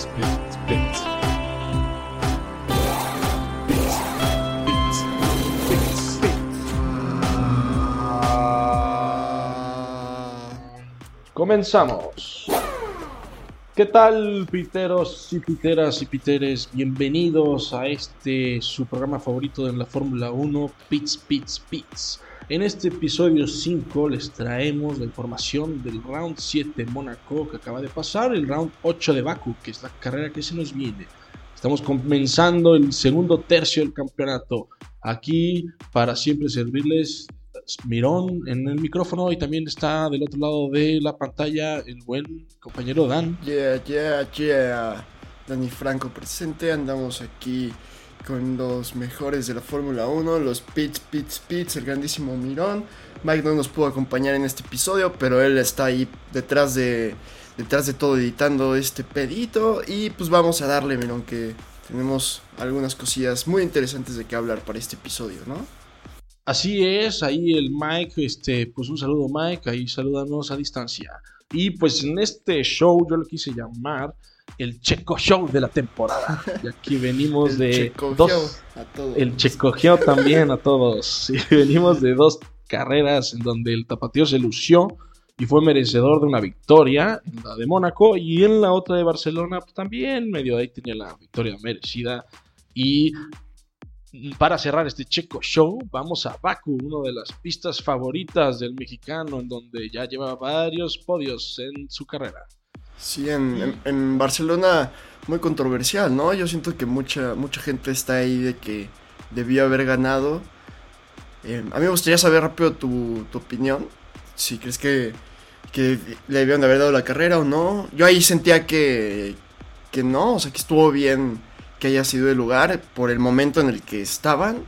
Pits, Pits, Pits. Comenzamos. ¿Qué tal, piteros y piteras y piteres? Bienvenidos a este su programa favorito de la Fórmula 1, Pits, Pits, Pits. En este episodio 5 les traemos la información del round 7 de Mónaco que acaba de pasar, el round 8 de Baku, que es la carrera que se nos viene. Estamos comenzando el segundo tercio del campeonato. Aquí para siempre servirles Mirón en el micrófono y también está del otro lado de la pantalla el buen compañero Dan. Yeah, yeah, yeah. Dani Franco presente. Andamos aquí con los mejores de la Fórmula 1, los Pits, Pits, Pits, el grandísimo Mirón. Mike no nos pudo acompañar en este episodio, pero él está ahí detrás de, detrás de todo editando este pedito. Y pues vamos a darle, Mirón, que tenemos algunas cosillas muy interesantes de qué hablar para este episodio, ¿no? Así es, ahí el Mike, este, pues un saludo Mike, ahí salúdanos a distancia. Y pues en este show yo lo quise llamar el Checo Show de la temporada. Y aquí venimos El de Checo dos, Show a todos. el Checo Show también a todos. Sí, venimos de dos carreras en donde el tapatío se lució y fue merecedor de una victoria, en la de Mónaco y en la otra de Barcelona pues, también medio ahí tenía la victoria merecida y para cerrar este Checo Show, vamos a Baku, una de las pistas favoritas del mexicano, en donde ya lleva varios podios en su carrera. Sí, en, en- Barcelona muy controversial, ¿no? Yo siento que mucha, mucha gente está ahí de que debió haber ganado. Eh, a mí me gustaría saber rápido tu, tu opinión. Si crees que, que le debieron de haber dado la carrera o no. Yo ahí sentía que, que no, o sea, que estuvo bien que haya sido el lugar por el momento en el que estaban.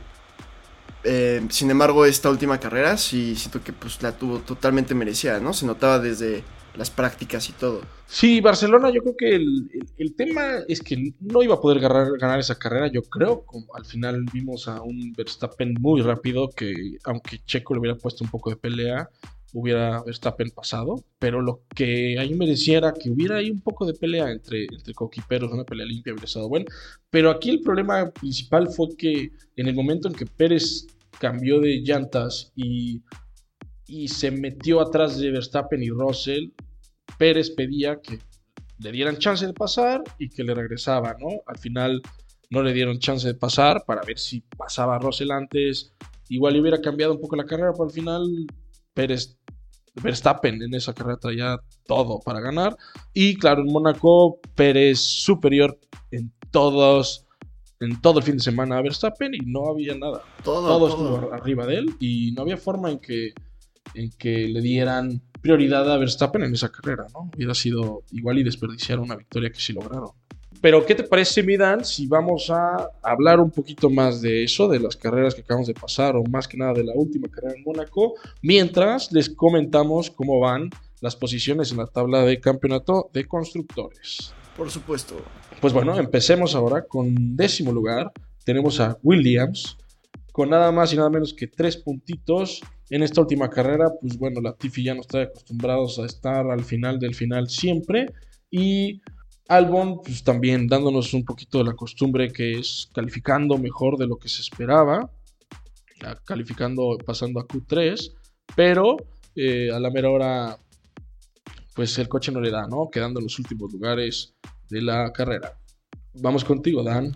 Eh, sin embargo, esta última carrera sí siento que pues la tuvo totalmente merecida, ¿no? Se notaba desde las prácticas y todo. Sí, Barcelona, yo creo que el, el- tema es que no iba a poder ganar, ganar esa carrera, yo creo. Como al final vimos a un Verstappen muy rápido que, aunque Checo le hubiera puesto un poco de pelea, hubiera Verstappen pasado. Pero lo que ahí mereciera que hubiera ahí un poco de pelea entre, entre coquiperos, una pelea limpia hubiera estado buena. Pero aquí el problema principal fue que en el momento en que Pérez cambió de llantas y, y se metió atrás de Verstappen y Russell, Pérez pedía que le dieran chance de pasar y que le regresaba, ¿no? Al final no le dieron chance de pasar para ver si pasaba Russell antes. Igual hubiera cambiado un poco la carrera, pero al final Pérez, Verstappen en esa carrera traía todo para ganar. Y claro, en Mónaco, Pérez superior en todos, en todo el fin de semana a Verstappen y no había nada Todo, todo todo. estuvo arriba de él y no había forma en que, en que le dieran prioridad a Verstappen en esa carrera, ¿no? Hubiera sido igual y desperdiciar una victoria que sí lograron. Pero, ¿qué te parece, Midan, si vamos a hablar un poquito más de eso, de las carreras que acabamos de pasar, o más que nada de la última carrera en Mónaco, mientras les comentamos cómo van las posiciones en la tabla de campeonato de constructores? Por supuesto. Pues bueno, empecemos ahora con décimo lugar. Tenemos a Williams con nada más y nada menos que tres puntitos. En esta última carrera, pues bueno, la Tiffy ya no está acostumbrados a estar al final del final siempre. Y Albon, pues también dándonos un poquito de la costumbre que es calificando mejor de lo que se esperaba. Calificando, pasando a Q3. Pero eh, a la mera hora, pues el coche no le da, ¿no? Quedando en los últimos lugares de la carrera. Vamos contigo, Dan.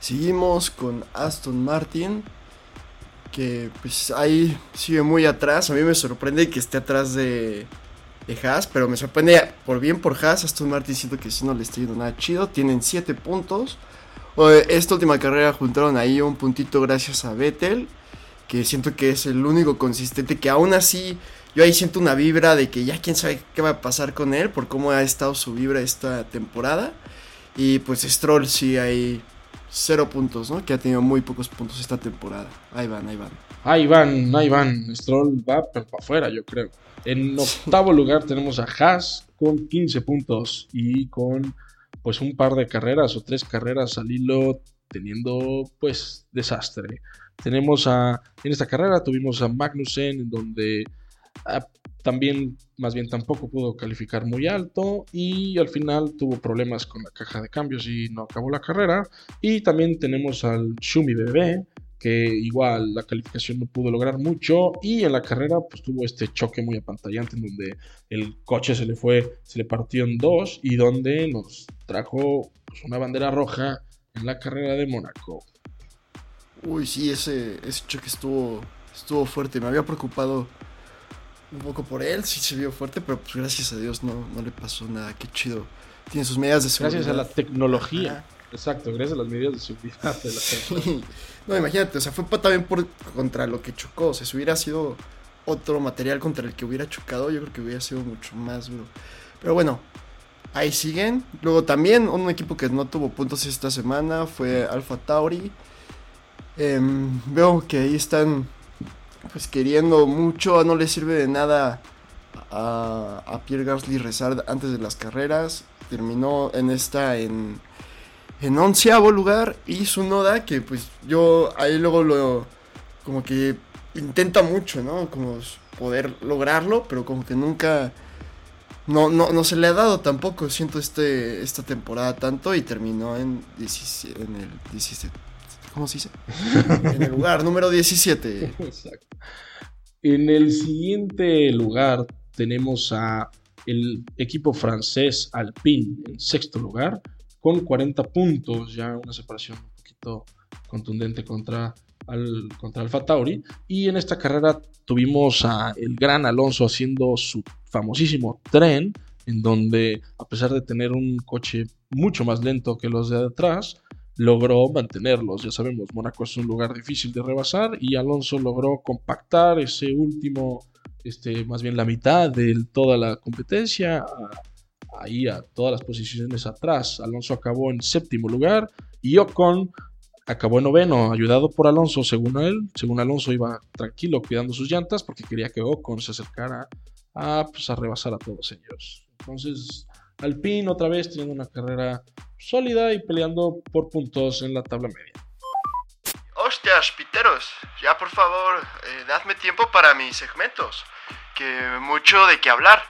Seguimos con Aston Martin. Que pues ahí sigue muy atrás. A mí me sorprende que esté atrás de, de Haas. Pero me sorprende por bien por Haas. Aston Martin siento que si no le está yendo nada chido. Tienen 7 puntos. Esta última carrera juntaron ahí un puntito gracias a Vettel. Que siento que es el único consistente. Que aún así yo ahí siento una vibra de que ya quién sabe qué va a pasar con él. Por cómo ha estado su vibra esta temporada. Y pues Stroll sí ahí cero puntos, ¿no? Que ha tenido muy pocos puntos esta temporada. Ahí van, ahí van. Ahí van, ahí van. Stroll va para afuera, yo creo. En octavo lugar tenemos a Haas con 15 puntos y con pues un par de carreras o tres carreras al hilo teniendo pues desastre. Tenemos a, en esta carrera tuvimos a Magnussen en donde ah, también, más bien tampoco pudo calificar muy alto y al final tuvo problemas con la caja de cambios y no acabó la carrera. Y también tenemos al Shumi Bebé, que igual la calificación no pudo lograr mucho y en la carrera pues tuvo este choque muy apantallante en donde el coche se le fue, se le partió en dos y donde nos trajo pues, una bandera roja en la carrera de Mónaco. Uy, sí, ese, ese choque estuvo, estuvo fuerte, me había preocupado un poco por él, sí se vio fuerte, pero pues gracias a Dios no, no le pasó nada, qué chido. Tiene sus medidas de seguridad. Gracias a la tecnología. Exacto, gracias a las medidas de seguridad de la No, imagínate, o sea, fue también por contra lo que chocó. O sea, si hubiera sido otro material contra el que hubiera chocado, yo creo que hubiera sido mucho más duro. Pero bueno, ahí siguen. Luego también un equipo que no tuvo puntos esta semana fue Alpha Tauri. Em, veo que ahí están pues queriendo mucho, no le sirve de nada a, a Pierre Gasly rezar antes de las carreras. Terminó en esta en en onceavo lugar y su Noda, que pues yo ahí luego lo como que intenta mucho, ¿no? Como poder lograrlo, pero como que nunca no, no, no se le ha dado tampoco, siento este, esta temporada tanto y terminó en, en el 17. ¿Cómo se dice? en el lugar número 17. Exacto. En el siguiente lugar tenemos a el equipo francés Alpine en sexto lugar con 40 puntos, ya una separación un poquito contundente contra, al, contra Alfa Tauri. Y en esta carrera tuvimos a el gran Alonso haciendo su famosísimo tren, en donde a pesar de tener un coche mucho más lento que los de atrás, logró mantenerlos. Ya sabemos, Mónaco es un lugar difícil de rebasar y Alonso logró compactar ese último, este, más bien la mitad de toda la competencia ahí a todas las posiciones atrás. Alonso acabó en séptimo lugar y Ocon acabó en noveno, ayudado por Alonso, según él. Según Alonso iba tranquilo cuidando sus llantas porque quería que Ocon se acercara a, pues, a rebasar a todos ellos. Entonces, Alpine otra vez teniendo una carrera sólida y peleando por puntos en la tabla media. Hostias, piteros, ya por favor, eh, dadme tiempo para mis segmentos, que mucho de qué hablar.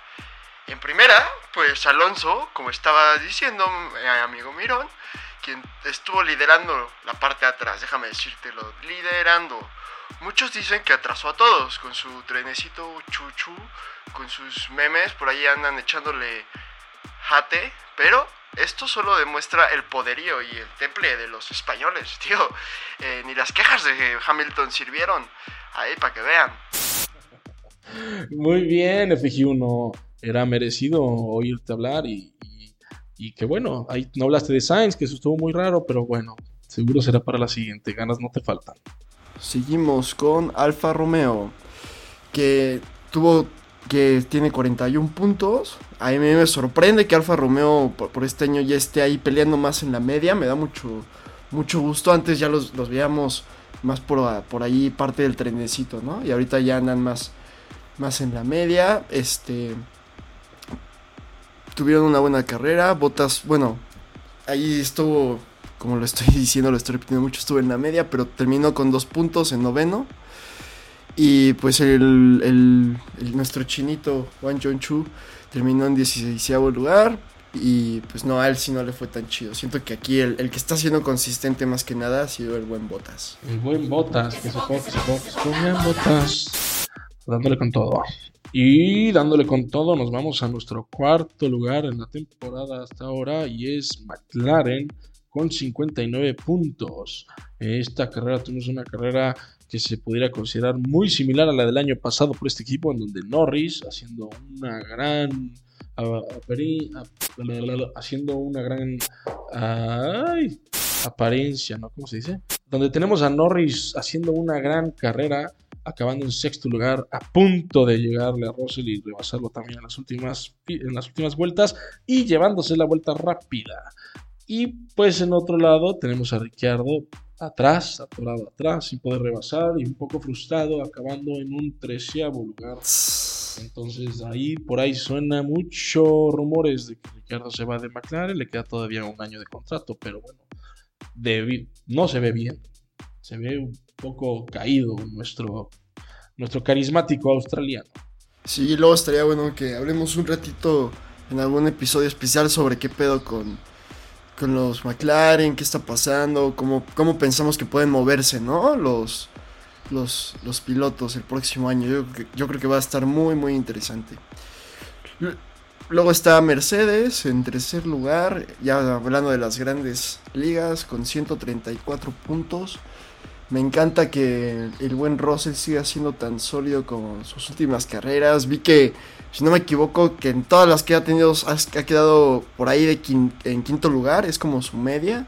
En primera, pues Alonso, como estaba diciendo mi amigo Mirón, quien estuvo liderando la parte de atrás, déjame decírtelo, liderando. Muchos dicen que atrasó a todos con su trenecito chuchu, con sus memes, por ahí andan echándole jate, pero esto solo demuestra el poderío y el temple de los españoles, tío. Eh, ni las quejas de Hamilton sirvieron. Ahí, para que vean. Muy bien, FG1 era merecido oírte hablar y, que bueno, ahí no hablaste de Sainz, que eso estuvo muy raro, pero bueno, seguro será para la siguiente, ganas no te faltan. Seguimos con Alfa Romeo, que tuvo que tiene 41 puntos. A mí me sorprende que Alfa Romeo por, este año ya esté ahí peleando más en la media. Me da mucho, mucho gusto. Antes ya los, veíamos más por, por ahí parte del trenecito, ¿no? Y ahorita ya andan más, más en la media. Este tuvieron una buena carrera. Botas, bueno, ahí estuvo, como lo estoy diciendo, lo estoy repitiendo mucho, estuvo en la media, pero terminó con dos puntos en noveno. Y pues el, el, nuestro chinito, Juan John Chu, terminó en 16 lugar. Y pues no, a él sí no le fue tan chido. Siento que aquí el, el, que está siendo consistente más que nada ha sido el buen Botas. El buen Botas, que se fue, que se fue, Botas. Dándole con todo. Y dándole con todo, nos vamos a nuestro cuarto lugar en la temporada hasta ahora y es McLaren con 59 puntos. Esta carrera tuvimos una carrera que se pudiera considerar muy similar a la del año pasado por este equipo, en donde Norris haciendo una gran haciendo una gran apariencia, ¿no? ¿Cómo se dice? Donde tenemos a Norris haciendo una gran carrera acabando en sexto lugar, a punto de llegarle a Russell y rebasarlo también en las últimas, en las últimas vueltas y llevándose la vuelta rápida. Y pues en otro lado tenemos a Ricciardo atrás, atorado atrás, sin poder rebasar y un poco frustrado, acabando en un treceavo lugar. Entonces ahí por ahí suena mucho rumores de que Ricciardo se va de McLaren, le queda todavía un año de contrato, pero bueno, no se ve bien. Se ve un poco caído nuestro, nuestro carismático australiano. Sí, luego estaría bueno que hablemos un ratito en algún episodio especial sobre qué pedo con, con los McLaren, qué está pasando, cómo, cómo pensamos que pueden moverse, ¿no? Los, los, los pilotos el próximo año. Yo, yo creo que va a estar muy, muy interesante. Luego está Mercedes en tercer lugar, ya hablando de las grandes ligas, con 134 puntos. Me encanta que el buen Russell siga siendo tan sólido como sus últimas carreras. Vi que, si no me equivoco, que en todas las que ha tenido ha quedado por ahí en quinto lugar, es como su media.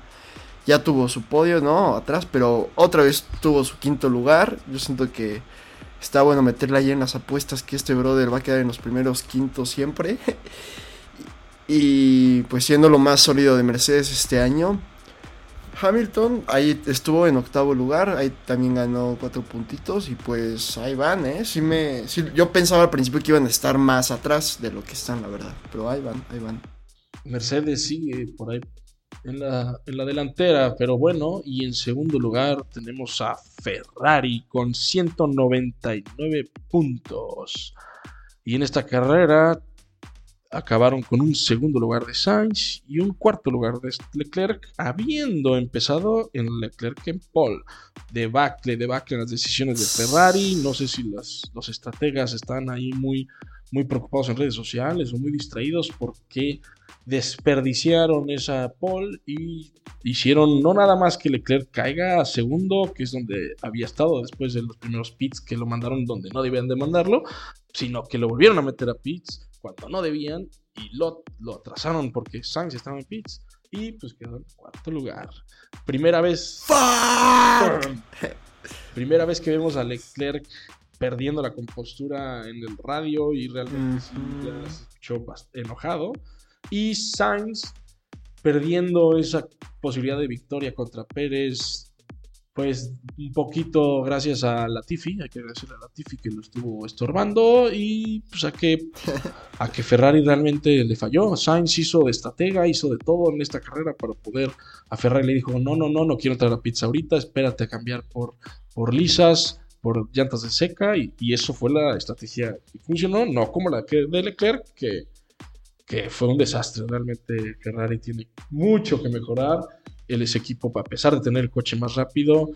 Ya tuvo su podio, ¿no? Atrás, pero otra vez tuvo su quinto lugar. Yo siento que Está bueno meterla ahí en las apuestas que este brother va a quedar en los primeros quintos siempre. y pues siendo lo más sólido de Mercedes este año. Hamilton ahí estuvo en octavo lugar, ahí también ganó cuatro puntitos y pues ahí van, ¿eh? Sí me, yo pensaba al principio que iban a estar más atrás de lo que están, la verdad, pero ahí van, ahí van. Mercedes sigue por ahí en la, en la delantera, pero bueno, y en segundo lugar tenemos a Ferrari con 199 puntos. Y en esta carrera acabaron con un segundo lugar de Sainz y un cuarto lugar de Leclerc, habiendo empezado en Leclerc en Paul. Debacle, debacle en las decisiones de Ferrari. No sé si las, los estrategas están ahí muy, muy preocupados en redes sociales o muy distraídos porque desperdiciaron esa pole y hicieron no nada más que Leclerc caiga a segundo, que es donde había estado después de los primeros pits que lo mandaron donde no debían de mandarlo, sino que lo volvieron a meter a pits cuando no debían y lo, lo atrasaron porque Sainz estaba en pits y pues quedó en cuarto lugar. Primera vez. primera vez que vemos a Leclerc perdiendo la compostura en el radio y realmente se escuchó enojado. Y Sainz perdiendo esa posibilidad de victoria contra Pérez, pues un poquito gracias a Latifi, hay que agradecerle a Latifi que lo estuvo estorbando y pues a que, a que Ferrari realmente le falló. Sainz hizo de estratega, hizo de todo en esta carrera para poder, a Ferrari le dijo, no, no, no, no quiero traer la pizza ahorita, espérate a cambiar por, por lisas, por llantas de seca y, eso fue la estrategia y funcionó, no como la que de Leclerc, que que fue un desastre. Realmente Ferrari tiene mucho que mejorar. Él es equipo, a pesar de tener el coche más rápido,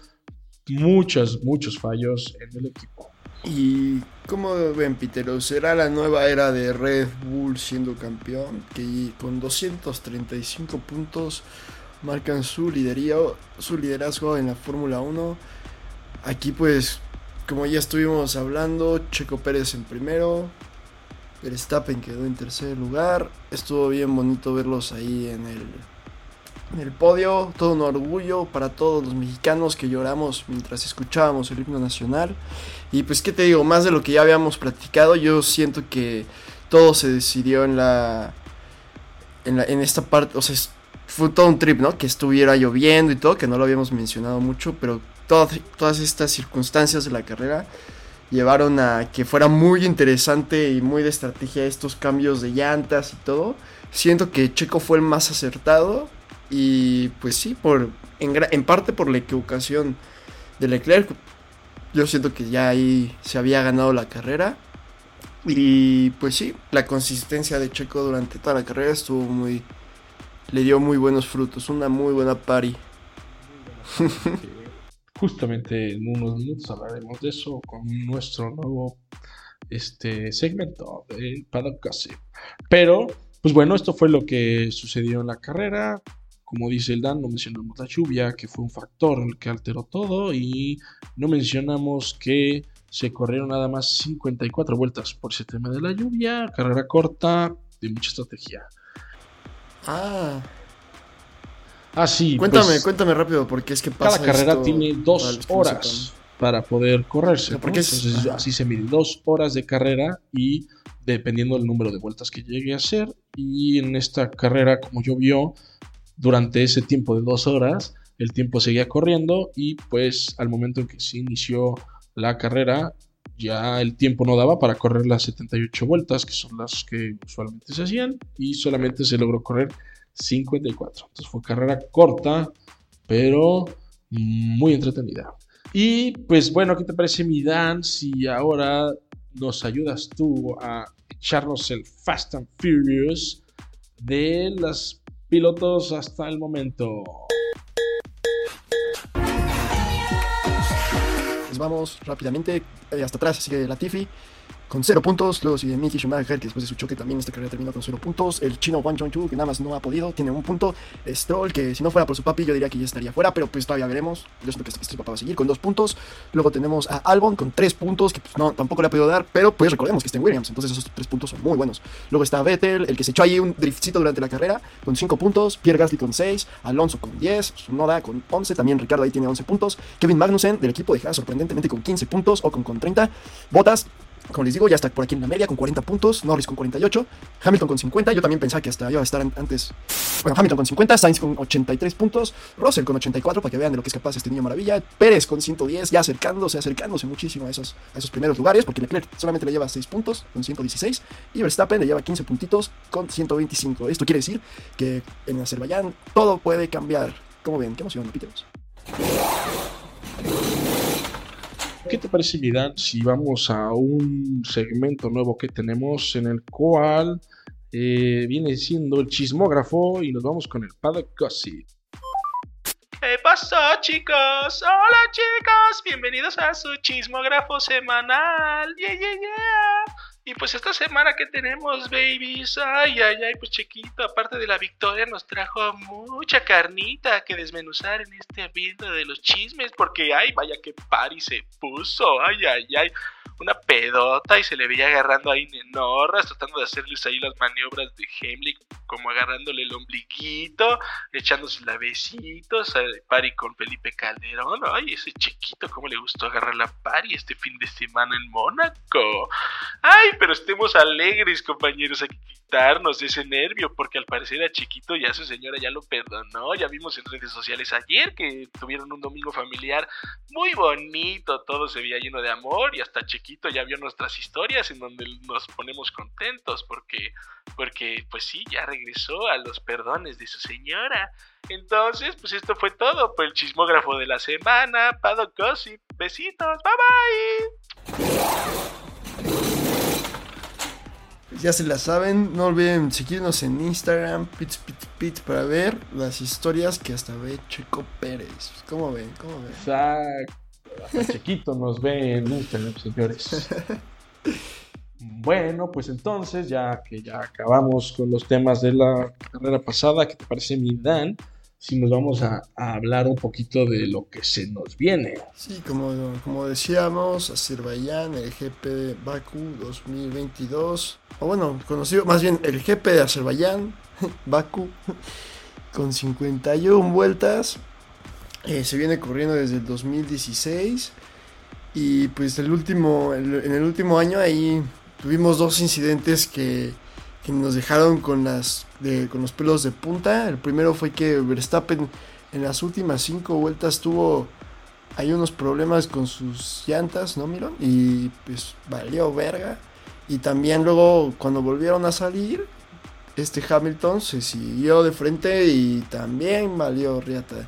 muchos, muchos fallos en el equipo. ¿Y cómo ven, Pitero? ¿Será la nueva era de Red Bull siendo campeón? Que con 235 puntos marcan su liderazgo, su liderazgo en la Fórmula 1. Aquí pues, como ya estuvimos hablando, Checo Pérez en primero, Verstappen quedó en tercer lugar. Estuvo bien bonito verlos ahí en el, en el podio. Todo un orgullo para todos los mexicanos que lloramos mientras escuchábamos el himno nacional. Y pues, ¿qué te digo? Más de lo que ya habíamos platicado, yo siento que todo se decidió en la. En, la, en esta parte. O sea, fue todo un trip, ¿no? Que estuviera lloviendo y todo, que no lo habíamos mencionado mucho, pero todas, todas estas circunstancias de la carrera llevaron a que fuera muy interesante y muy de estrategia estos cambios de llantas y todo. Siento que Checo fue el más acertado y pues sí, por, en, parte por la equivocación de Leclerc. Yo siento que ya ahí se había ganado la carrera. Y pues sí, la consistencia de Checo durante toda la carrera estuvo muy... Le dio muy buenos frutos, una muy buena pari. Justamente en unos minutos hablaremos de eso con nuestro nuevo este, segmento de Paddock Pero, pues bueno, esto fue lo que sucedió en la carrera. Como dice el Dan, no mencionamos la lluvia, que fue un factor que alteró todo, y no mencionamos que se corrieron nada más 54 vueltas por ese tema de la lluvia, carrera corta, de mucha estrategia. Ah, Ah, sí. Cuéntame, pues, cuéntame rápido, porque es que pasa. Cada carrera tiene dos horas para poder correrse. Porque así se mide dos horas de carrera y dependiendo del número de vueltas que llegue a hacer. Y en esta carrera, como llovió, durante ese tiempo de dos horas, el tiempo seguía corriendo y pues al momento en que se inició la carrera, ya el tiempo no daba para correr las 78 vueltas, que son las que usualmente se hacían, y solamente se logró correr 54. Entonces fue carrera corta, pero muy entretenida. Y pues bueno, ¿qué te parece mi Dan? Si ahora nos ayudas tú a echarnos el Fast and Furious de los pilotos hasta el momento. Pues vamos rápidamente eh, hasta atrás, sigue Latifi con 0 puntos. Luego sigue Mickey Schumacher, que después de su choque también esta carrera terminó con 0 puntos. El chino Wang Zhongchu, que nada más no ha podido, tiene un punto. Stroll, que si no fuera por su papi, yo diría que ya estaría fuera, pero pues todavía veremos. Yo siento que este papá va a seguir con 2 puntos. Luego tenemos a Albon con 3 puntos, que pues no, tampoco le ha podido dar, pero pues recordemos que está en Williams, entonces esos 3 puntos son muy buenos. Luego está Vettel, el que se echó ahí un driftcito durante la carrera, con 5 puntos. Pierre Gasly con 6, Alonso con 10, Noda con 11, también Ricardo ahí tiene 11 puntos. Kevin Magnussen del equipo de Haas, sorprendentemente con 15 puntos, o con, con 30. Botas como les digo, ya está por aquí en la media con 40 puntos, Norris con 48, Hamilton con 50, yo también pensaba que hasta iba a estar antes, bueno, Hamilton con 50, Sainz con 83 puntos, Russell con 84 para que vean de lo que es capaz este niño maravilla, Pérez con 110, ya acercándose, acercándose muchísimo a esos, a esos primeros lugares, porque Leclerc solamente le lleva 6 puntos con 116 y Verstappen le lleva 15 puntitos con 125. Esto quiere decir que en Azerbaiyán todo puede cambiar. ¿Cómo ven? ¿Qué emoción, Piteros? ¿Qué te parece, Vidal, si vamos a un segmento nuevo que tenemos en el cual eh, viene siendo el chismógrafo y nos vamos con el Paddock Gossip? ¿Qué pasó, chicos? Hola, chicos. Bienvenidos a su chismógrafo semanal. Yeah, yeah, yeah. Y pues esta semana que tenemos, babies, ay, ay, ay, pues chiquito, aparte de la victoria, nos trajo mucha carnita que desmenuzar en este ambiente de los chismes, porque ay, vaya que pari se puso, ay, ay, ay una pedota y se le veía agarrando ahí Nenorras, tratando de hacerles ahí las maniobras de Heimlich, como agarrándole el ombliguito, echándose la besitos, pari con Felipe Calderón. Ay, ese chiquito, cómo le gustó agarrar la pari este fin de semana en Mónaco. Ay, pero estemos alegres, compañeros, hay quitarnos ese nervio, porque al parecer a chiquito ya su señora ya lo perdonó. Ya vimos en redes sociales ayer que tuvieron un domingo familiar muy bonito, todo se veía lleno de amor y hasta chiquito ya vio nuestras historias en donde nos ponemos contentos porque, porque pues sí, ya regresó a los perdones de su señora. Entonces, pues esto fue todo por el chismógrafo de la semana. Pado Gossip. Besitos. Bye bye. Ya se la saben, no olviden seguirnos en Instagram, pits, pits, pits, para ver las historias que hasta ve Checo Pérez. ¿Cómo ven? ¿Cómo ven? Exacto. Hasta chiquito nos ve en Instagram, señores. Bueno, pues entonces, ya que ya acabamos con los temas de la carrera pasada, ¿qué te parece, mi Dan? Si nos vamos a, hablar un poquito de lo que se nos viene. Sí, como, como decíamos, Azerbaiyán, el GP de Baku 2022, o bueno, conocido más bien el GP de Azerbaiyán, Baku, con 51 vueltas, eh, se viene corriendo desde el 2016 y pues el último, en el último año ahí tuvimos dos incidentes que, nos dejaron con, las, con los pelos de punta. El primero fue que Verstappen en las últimas cinco vueltas tuvo hay unos problemas con sus llantas, ¿no, Miron? Y pues valió verga. Y también luego cuando volvieron a salir, este Hamilton se siguió de frente y también valió riata.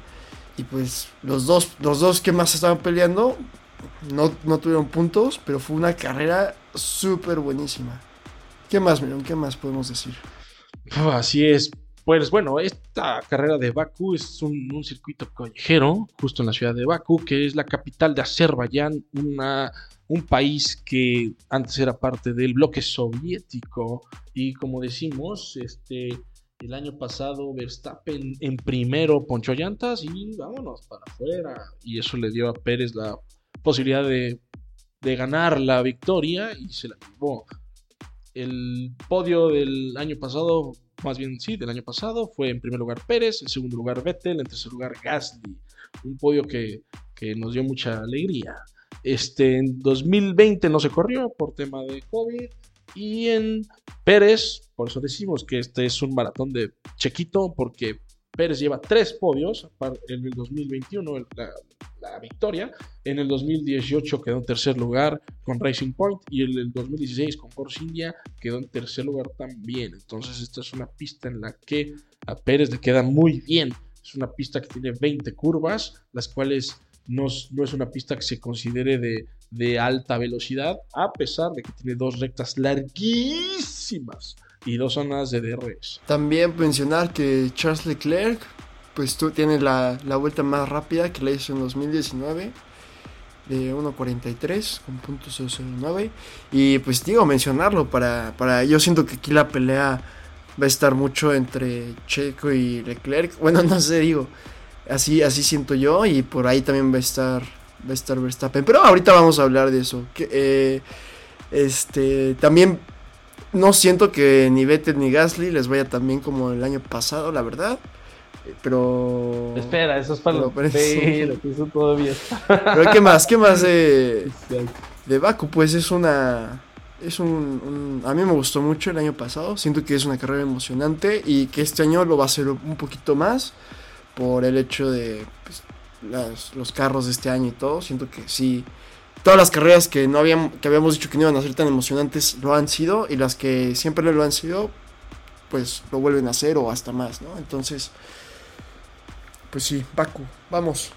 Y pues los dos, los dos que más estaban peleando no, no tuvieron puntos, pero fue una carrera súper buenísima. ¿Qué más, Mirón? ¿Qué más podemos decir? Así es. Pues bueno, esta carrera de Bakú es un, circuito callejero, justo en la ciudad de Bakú, que es la capital de Azerbaiyán, una, un país que antes era parte del bloque soviético. Y como decimos, este, el año pasado Verstappen en primero ponchó llantas y vámonos para afuera. Y eso le dio a Pérez la posibilidad de, ganar la victoria y se la llevó. El podio del año pasado, más bien sí, del año pasado, fue en primer lugar Pérez, en segundo lugar Vettel, en tercer lugar Gasly. Un podio que, que nos dio mucha alegría. Este, en 2020 no se corrió por tema de COVID. Y en Pérez, por eso decimos que este es un maratón de chequito, porque Pérez lleva tres podios en el 2021, la, la, victoria. En el 2018 quedó en tercer lugar con Racing Point y en el 2016 con Force India quedó en tercer lugar también. Entonces esta es una pista en la que a Pérez le queda muy bien. Es una pista que tiene 20 curvas, las cuales no, es- una pista que se considere de, de alta velocidad, a pesar de que tiene dos rectas larguísimas y dos zonas de DRS. También mencionar que Charles Leclerc, pues tú tienes la, la vuelta más rápida que la hizo en 2019 de 1.43 con punto .009 y pues digo mencionarlo para, para yo siento que aquí la pelea va a estar mucho entre Checo y Leclerc. Bueno no sé digo así así siento yo y por ahí también va a estar va a estar Verstappen. Pero ahorita vamos a hablar de eso que, eh, este también no siento que ni Vettel ni Gasly les vaya tan bien como el año pasado, la verdad. Eh, Pero. Espera, eso es para los parece- eso todavía está. Pero ¿qué más? ¿Qué más de, de Baku? Pues es una. Es un, un- A mí me gustó mucho el año pasado. Siento que es una carrera emocionante y que este año lo va a ser un poquito más por el hecho de pues, las- los carros de este año y todo. Siento que sí. Todas las carreras que no habíamos, que habíamos dicho que no iban a ser tan emocionantes lo han sido y las que siempre lo han sido, pues lo vuelven a hacer o hasta más, ¿no? Entonces, pues sí, Baku, vamos.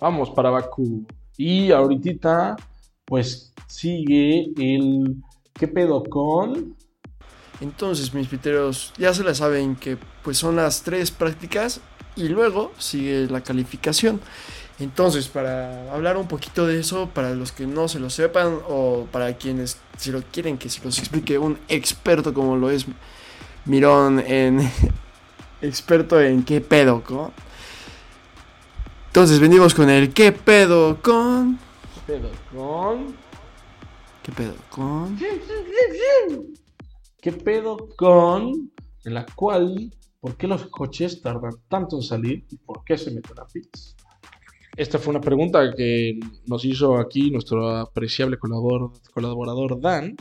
Vamos para Bakú. Y ahorita, pues sigue el. ¿Qué pedo con? Entonces, mis piteros, ya se la saben que pues son las tres prácticas y luego sigue la calificación. Entonces, para hablar un poquito de eso, para los que no se lo sepan o para quienes si lo quieren que se los explique un experto como lo es Mirón en experto en qué pedo con. Entonces, venimos con el qué pedo con ¿Qué pedo con? qué pedo con ¿Qué pedo con? En la cual, ¿por qué los coches tardan tanto en salir y por qué se meten a pits? Esta fue una pregunta que nos hizo aquí nuestro apreciable colaborador, Dan,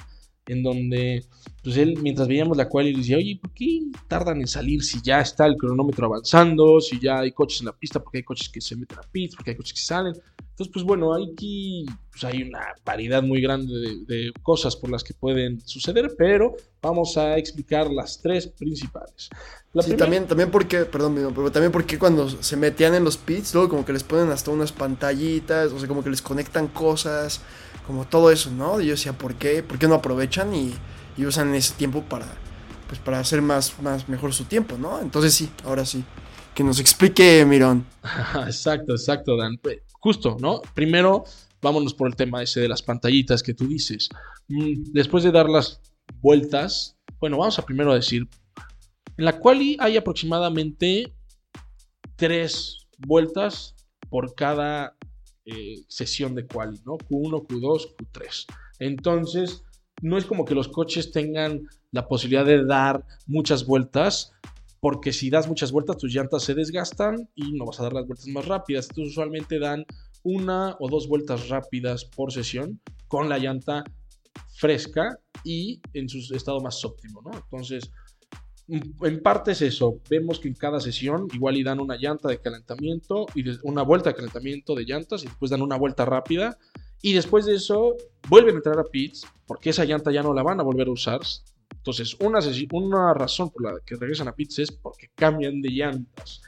en donde pues él, mientras veíamos la cual, él decía, oye, ¿por qué tardan en salir si ya está el cronómetro avanzando, si ya hay coches en la pista, porque hay coches que se meten a pits, porque hay coches que salen? Entonces, pues bueno, aquí pues, hay una variedad muy grande de, de cosas por las que pueden suceder, pero vamos a explicar las tres principales. La Sí, primera- también, también porque, perdón, pero también porque cuando se metían en los pits, luego como que les ponen hasta unas pantallitas, o sea, como que les conectan cosas, como todo eso, ¿no? Y yo decía, ¿por qué? ¿Por qué no aprovechan y, y usan ese tiempo para, pues, para hacer más, más mejor su tiempo, ¿no? Entonces sí, ahora sí. Que nos explique, Mirón. Exacto, exacto, Dan. Pe- Justo, ¿no? Primero, vámonos por el tema ese de las pantallitas que tú dices. Mm, Después de dar las vueltas, bueno, vamos a primero decir, en la quali hay aproximadamente tres vueltas por cada eh, sesión de quali, ¿no? Q1, Q2, Q3. Entonces, no es como que los coches tengan la posibilidad de dar muchas vueltas, porque si das muchas vueltas, tus llantas se desgastan y no vas a dar las vueltas más rápidas. Entonces, usualmente dan una o dos vueltas rápidas por sesión con la llanta fresca y en su estado más óptimo, ¿no? Entonces, en parte es eso. Vemos que en cada sesión igual y dan una llanta de calentamiento y una vuelta de calentamiento de llantas y después dan una vuelta rápida y después de eso vuelven a entrar a pits porque esa llanta ya no la van a volver a usar. Entonces, una, una razón por la que regresan a pits es porque cambian de llantas.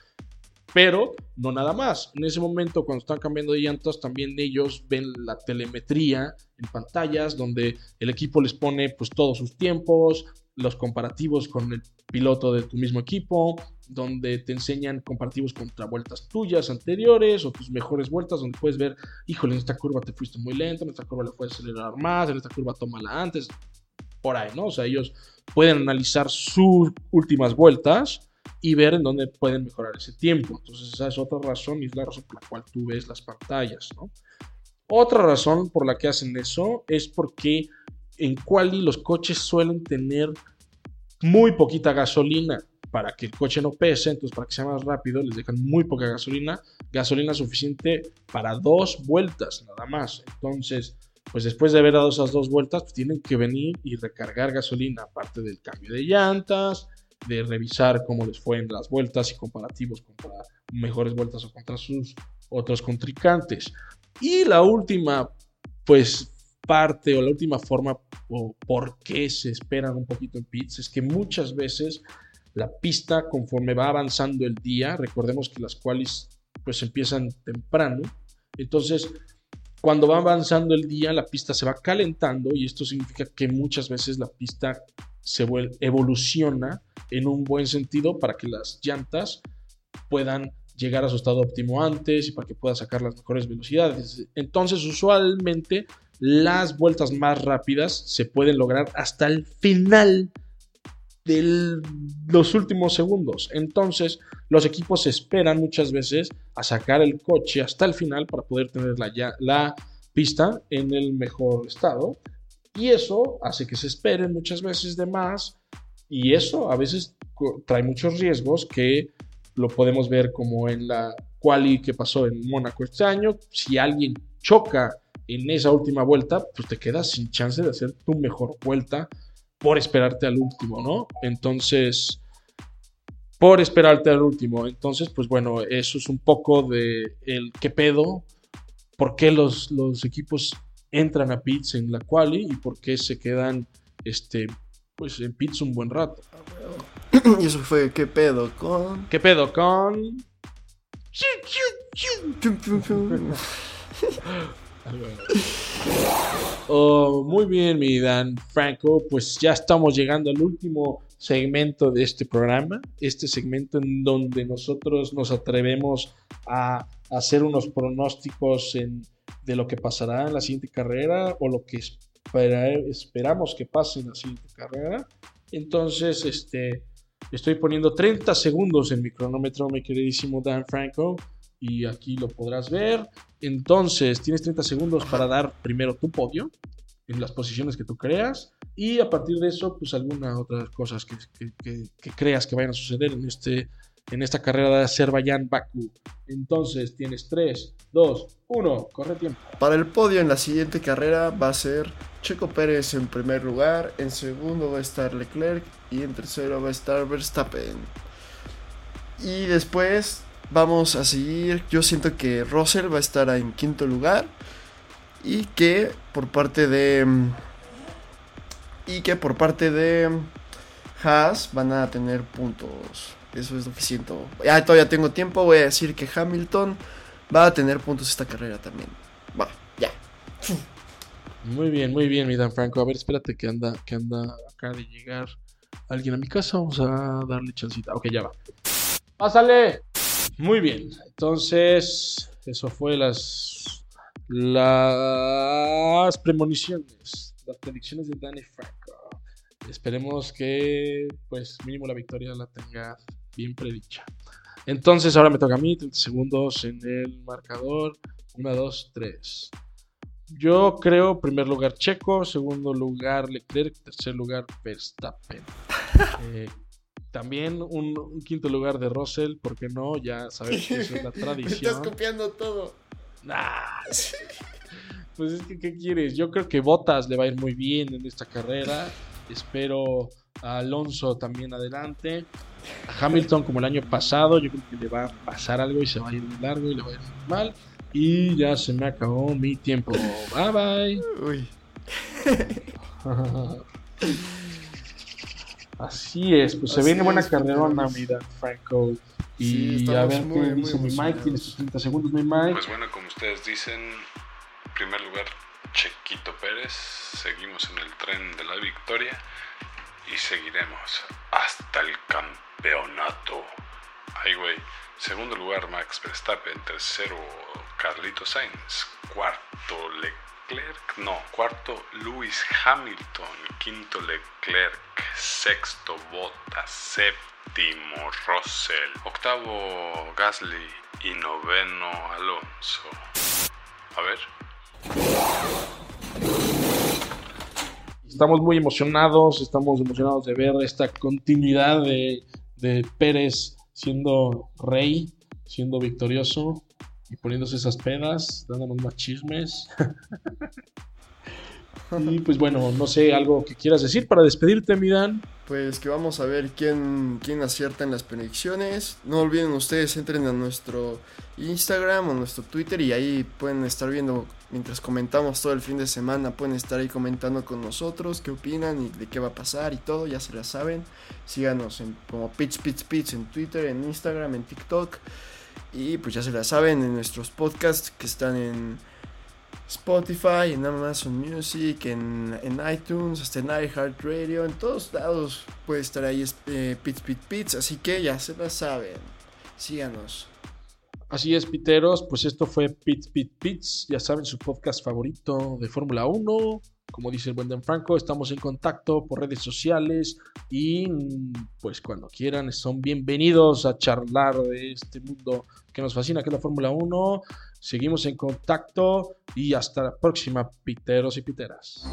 Pero no nada más. En ese momento, cuando están cambiando de llantas, también ellos ven la telemetría en pantallas, donde el equipo les pone pues todos sus tiempos, los comparativos con el piloto de tu mismo equipo, donde te enseñan comparativos contra vueltas tuyas anteriores o tus mejores vueltas, donde puedes ver, híjole, en esta curva te fuiste muy lento, en esta curva le puedes acelerar más, en esta curva tómala antes, por ahí, ¿no? O sea, ellos pueden analizar sus últimas vueltas y ver en dónde pueden mejorar ese tiempo. Entonces, esa es otra razón y es la razón por la cual tú ves las pantallas, ¿no? Otra razón por la que hacen eso es porque en Quali los coches suelen tener muy poquita gasolina para que el coche no pese, entonces para que sea más rápido les dejan muy poca gasolina, gasolina suficiente para dos vueltas nada más. Entonces, pues después de haber dado esas dos vueltas, pues tienen que venir y recargar gasolina, aparte del cambio de llantas, de revisar cómo les fue las vueltas y comparativos contra mejores vueltas o contra sus otros contrincantes. Y la última, pues parte o la última forma o por qué se esperan un poquito en pits es que muchas veces la pista conforme va avanzando el día, recordemos que las qualis pues empiezan temprano, Entonces, cuando va avanzando el día, la pista se va calentando y esto significa que muchas veces la pista se evoluciona en un buen sentido para que las llantas puedan llegar a su estado óptimo antes y para que pueda sacar las mejores velocidades. Entonces, usualmente las vueltas más rápidas se pueden lograr hasta el final de los últimos segundos. Entonces, los equipos esperan muchas veces a sacar el coche hasta el final para poder tener la, pista en el mejor estado. Y eso hace que se esperen muchas veces de más. Y eso a veces trae muchos riesgos que lo podemos ver como en la quali que pasó en Mónaco este año. Si alguien choca en esa última vuelta, pues te quedas sin chance de hacer tu mejor vuelta por esperarte al último, ¿no? Entonces, por esperarte al último. Entonces, pues bueno, eso es un poco de el qué pedo, por qué los, los equipos entran a pits en la quali y por qué se quedan este, pues en pits un buen rato. Y eso fue qué pedo con. ¿Qué pedo con? Oh, muy bien, mi Dan Franco. Pues ya estamos llegando al último segmento de este programa. Este segmento en donde nosotros nos atrevemos a hacer unos pronósticos de lo que pasará en la siguiente carrera o lo que esperamos que pase en la siguiente carrera. Entonces, este, estoy poniendo 30 segundos en mi cronómetro, mi queridísimo Dan Franco y aquí lo podrás ver. Entonces, tienes 30 segundos para dar primero tu podio en las posiciones que tú creas y a partir de eso, pues algunas otras cosas que, creas que vayan a suceder en, este, en esta carrera de Azerbaiyán Bakú. Entonces, tienes 3, 2, 1, corre tiempo. Para el podio en la siguiente carrera va a ser Checo Pérez en primer lugar, en segundo va a estar Leclerc y en tercero va a estar Verstappen. Y después vamos a seguir. Yo siento que Russell va a estar en quinto lugar. Y que por parte de. Y que por parte de Haas van a tener puntos. Eso es lo que siento. Ya todavía tengo tiempo. Voy a decir que Hamilton va a tener puntos esta carrera también. Va, ya. Muy bien, muy bien, mi Dan Franco. A ver, espérate que anda, que anda acá de llegar alguien a mi casa. Vamos a darle chancita. Ok, ya va. ¡Pásale! Muy bien, entonces eso fue las las premoniciones, las predicciones de Danny Franco. Esperemos que pues mínimo la victoria la tenga bien predicha. Entonces ahora me toca a mí, 30 segundos en el marcador. 1, 2, 3. Yo creo primer lugar Checo, segundo lugar Leclerc, tercer lugar Verstappen. Eh, también un, quinto lugar de Russell, porque no? Ya sabes que eso es la tradición. estás copiando todo. Nah. Pues es que, ¿qué quieres? Yo creo que Bottas le va a ir muy bien en esta carrera. Espero a Alonso también adelante. A Hamilton como el año pasado, yo creo que le va a pasar algo y se va a ir muy largo y le va a ir muy mal. Y ya se me acabó mi tiempo. Bye bye. Uy. Así es, pues se viene buena carrera mira, Franco. Y a ver qué dice mi Mike, tienes 30 segundos, mi Mike. Pues bueno, como ustedes dicen, en primer lugar, Chequito Pérez. Seguimos en el tren de la victoria y seguiremos hasta el campeonato. Ay, güey. Segundo lugar, Max Verstappen. Tercero, Carlito Sainz. Cuarto, Leclerc. No, cuarto, Lewis Hamilton. Quinto, Leclerc sexto Bottas, séptimo Russell, octavo Gasly y noveno Alonso. A ver. Estamos muy emocionados, estamos emocionados de ver esta continuidad de Pérez siendo rey, siendo victorioso y poniéndose esas penas, dándonos más chismes. Y pues bueno, no sé, algo que quieras decir para despedirte, Midan. Pues que vamos a ver quién, quién acierta en las predicciones. No olviden ustedes, entren a nuestro Instagram o nuestro Twitter y ahí pueden estar viendo, mientras comentamos todo el fin de semana, pueden estar ahí comentando con nosotros qué opinan y de qué va a pasar y todo, ya se la saben. Síganos en, como Pitch Pitch Pitch en Twitter, en Instagram, en TikTok. Y pues ya se la saben en nuestros podcasts que están en Spotify, en Amazon Music, en, en iTunes, hasta en iHeartRadio, en todos lados puede estar ahí eh, Pits Pit Pits, así que ya se la saben. Síganos. Así es, Piteros, pues esto fue Pits Pit Pits, ya saben, su podcast favorito de Fórmula 1. Como dice el buen Franco, estamos en contacto por redes sociales y pues cuando quieran son bienvenidos a charlar de este mundo que nos fascina, que es la Fórmula 1. Seguimos en contacto y hasta la próxima, piteros y piteras.